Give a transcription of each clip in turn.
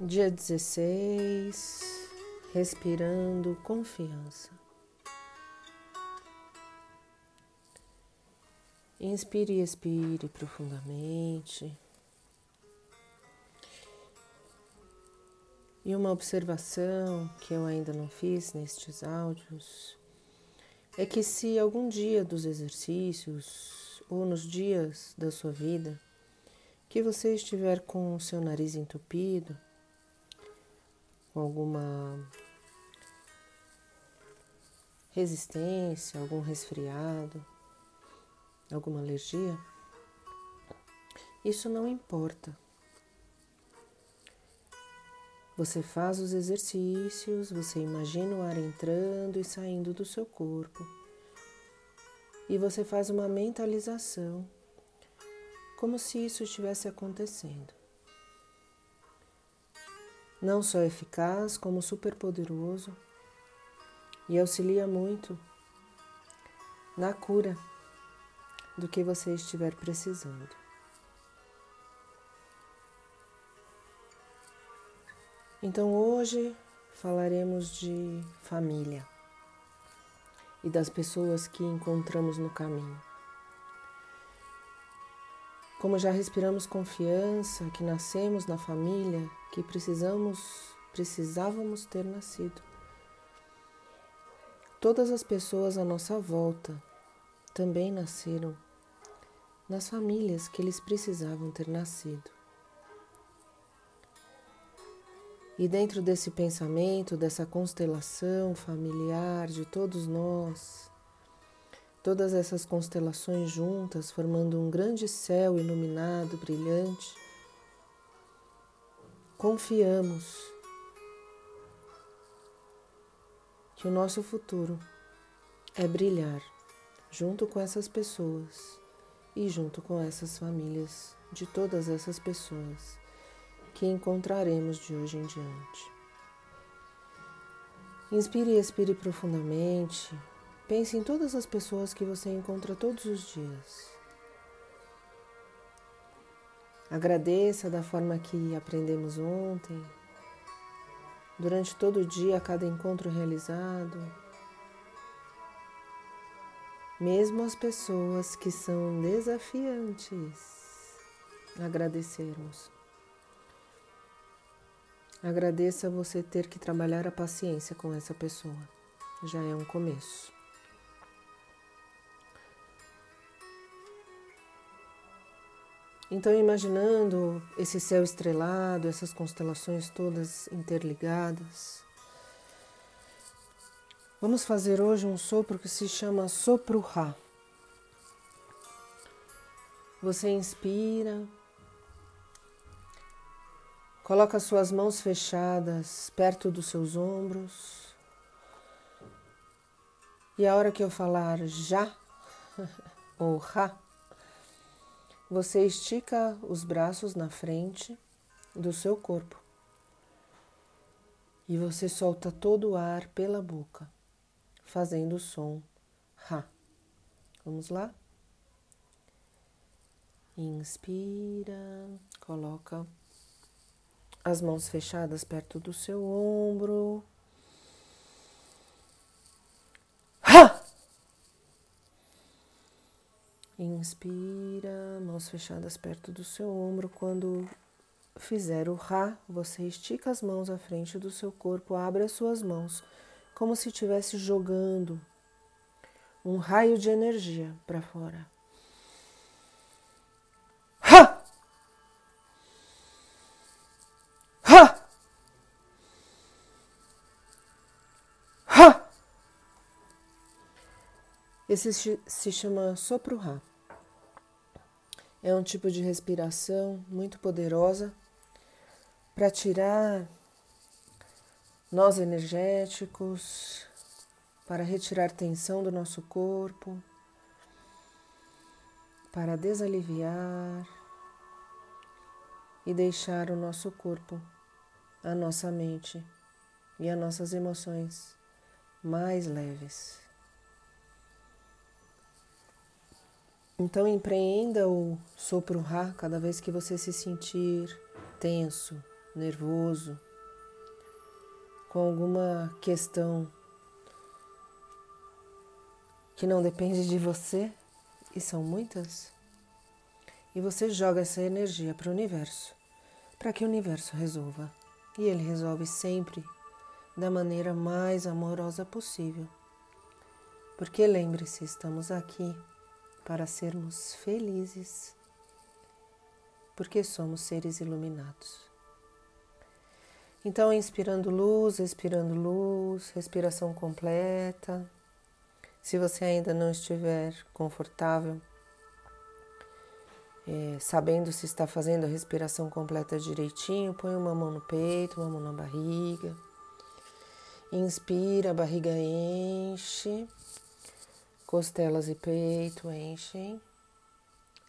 Dia 16, respirando confiança. Inspire e expire profundamente. E uma observação que eu ainda não fiz nestes áudios é que se algum dia dos exercícios ou nos dias da sua vida que você estiver com o seu nariz entupido, com alguma resistência, algum resfriado, alguma alergia, isso não importa. Você faz os exercícios, você imagina o ar entrando e saindo do seu corpo. E você faz uma mentalização, como se isso estivesse acontecendo não só eficaz, como super poderoso e auxilia muito na cura do que você estiver precisando. Então hoje falaremos de família e das pessoas que encontramos no caminho. Como já respiramos confiança, que nascemos na família que precisamos, precisávamos ter nascido. Todas as pessoas à nossa volta também nasceram nas famílias que eles precisavam ter nascido. E dentro desse pensamento, dessa constelação familiar de todos nós, todas essas constelações juntas, formando um grande céu iluminado, brilhante. Confiamos que o nosso futuro é brilhar junto com essas pessoas e junto com essas famílias de todas essas pessoas que encontraremos de hoje em diante. Inspire e expire profundamente, Pense em todas as pessoas que você encontra todos os dias. Agradeça da forma que aprendemos ontem, durante todo o dia, a cada encontro realizado. Mesmo as pessoas que são desafiantes, agradecermos. Agradeça você ter que trabalhar a paciência com essa pessoa. Já é um começo. Então, imaginando esse céu estrelado, essas constelações todas interligadas, vamos fazer hoje um sopro que se chama sopro Ra. Você inspira, coloca suas mãos fechadas perto dos seus ombros, e a hora que eu falar já ou Ra, você estica os braços na frente do seu corpo e você solta todo o ar pela boca, fazendo o som Ra. Vamos lá? Inspira, coloca as mãos fechadas perto do seu ombro. Inspira, mãos fechadas perto do seu ombro. Quando fizer o Rá, você estica as mãos à frente do seu corpo, abre as suas mãos, como se estivesse jogando um raio de energia para fora. Esse se chama sopro Rá. É um tipo de respiração muito poderosa para tirar nós energéticos, para retirar tensão do nosso corpo, para desaliviar e deixar o nosso corpo, a nossa mente e as nossas emoções mais leves. Então empreenda o sopro Ra cada vez que você se sentir tenso, nervoso, com alguma questão que não depende de você, e são muitas, e você joga essa energia para o universo, para que o universo resolva. E ele resolve sempre da maneira mais amorosa possível. Porque lembre-se, estamos aqui para sermos felizes, porque somos seres iluminados. Então, inspirando luz, expirando luz, respiração completa. Se você ainda não estiver confortável, é, sabendo se está fazendo a respiração completa direitinho, põe uma mão no peito, uma mão na barriga. Inspira, a barriga enche, costelas e peito enchem.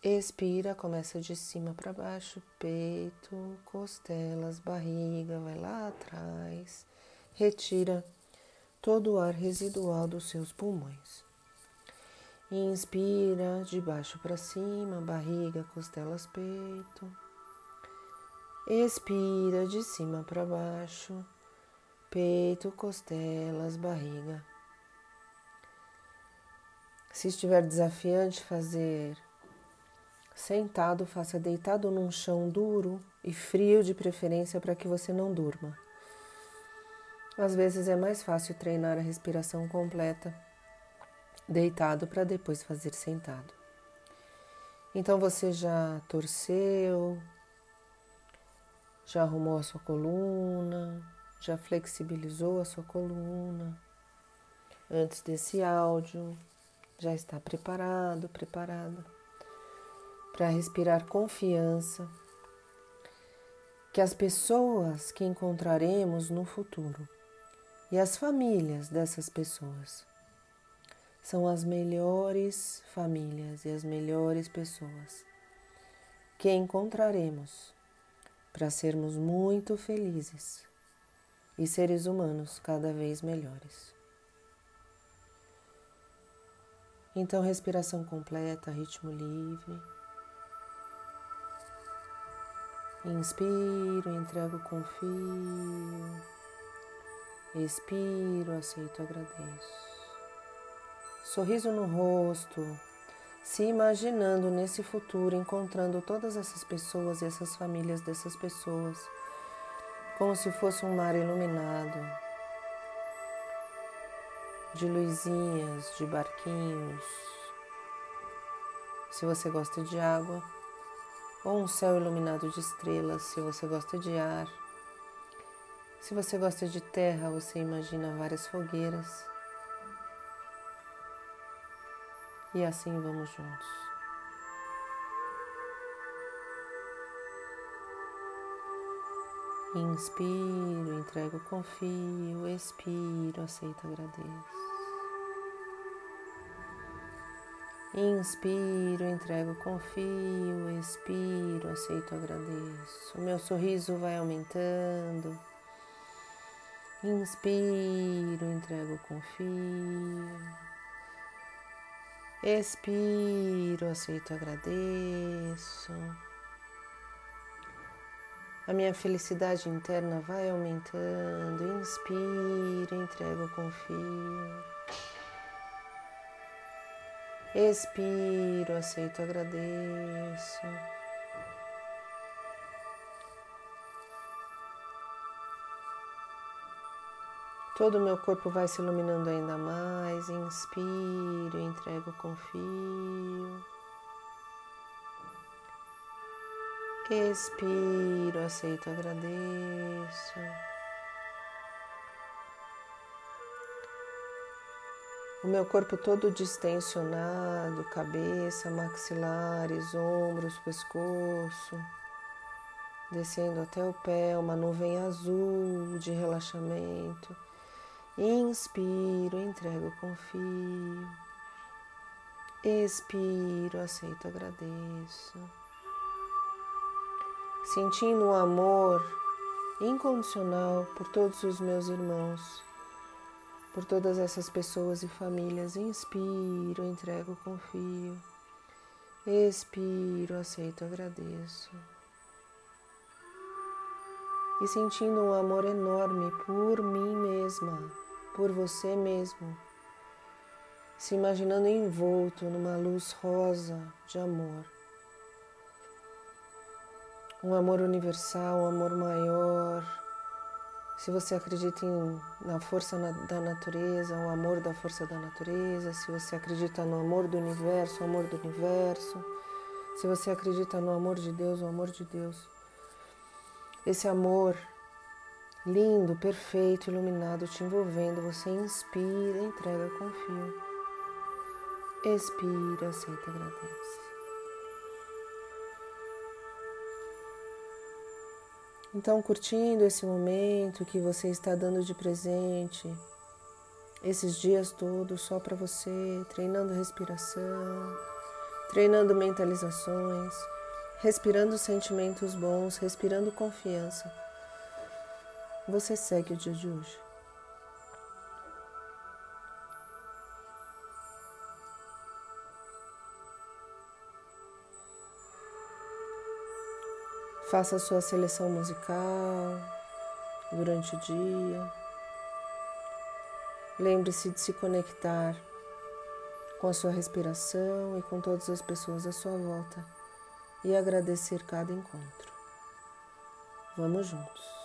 Expira, começa de cima para baixo, peito, costelas, barriga, vai lá atrás. Retira todo o ar residual dos seus pulmões. Inspira de baixo para cima, barriga, costelas, peito. Expira de cima para baixo, peito, costelas, barriga. Se estiver desafiante fazer sentado, faça deitado num chão duro e frio de preferência para que você não durma. Às vezes é mais fácil treinar a respiração completa deitado para depois fazer sentado. Então você já torceu, já arrumou a sua coluna, já flexibilizou a sua coluna. Antes desse áudio, já está preparado, preparada para respirar confiança que as pessoas que encontraremos no futuro e as famílias dessas pessoas são as melhores famílias e as melhores pessoas que encontraremos para sermos muito felizes e seres humanos cada vez melhores. Então, respiração completa, ritmo livre. Inspiro, entrego, confio. Expiro, aceito, agradeço sorriso no rosto, se imaginando nesse futuro, encontrando todas essas pessoas e essas famílias dessas pessoas, como se fosse um mar iluminado, de luzinhas, de barquinhos. Se você gosta de água, ou um céu iluminado de estrelas, se você gosta de ar. Se você gosta de terra, você imagina várias fogueiras. E assim vamos juntos. Inspiro, entrego, confio, expiro, aceito, agradeço. Inspiro, entrego, confio, expiro, aceito, agradeço. O meu sorriso vai aumentando. Inspiro, entrego, confio. Expiro, aceito, agradeço. A minha felicidade interna vai aumentando. Inspiro, entrego, confio. Expiro, aceito, agradeço. Todo o meu corpo vai se iluminando ainda mais. Inspiro, entrego, confio. Expiro, aceito, agradeço. O meu corpo todo distensionado, cabeça, maxilares, ombros, pescoço, descendo até o pé, uma nuvem azul de relaxamento Inspiro, entrego, confio. Expiro, aceito, agradeço. Sentindo o amor incondicional por todos os meus irmãos, por todas essas pessoas e famílias. Inspiro, entrego, confio. Expiro, aceito, agradeço. e sentindo um amor enorme por mim mesma, por você mesmo, se imaginando envolto numa luz rosa de amor. Um amor universal, um amor maior. Se você acredita em, na força na, da natureza, o amor da força da natureza, se você acredita no amor do universo, o amor do universo, se você acredita no amor de Deus, o amor de Deus. Esse amor lindo, perfeito, iluminado te envolvendo, você inspira, entrega, confia. Expira, aceita, agradece. Então, curtindo esse momento que você está dando de presente, esses dias todos só para você, treinando respiração, treinando mentalizações, respirando sentimentos bons, respirando confiança. Você segue o dia de hoje. Faça a sua seleção musical durante o dia. Lembre-se de se conectar com a sua respiração e com todas as pessoas à sua volta e agradecer cada encontro. Vamos juntos.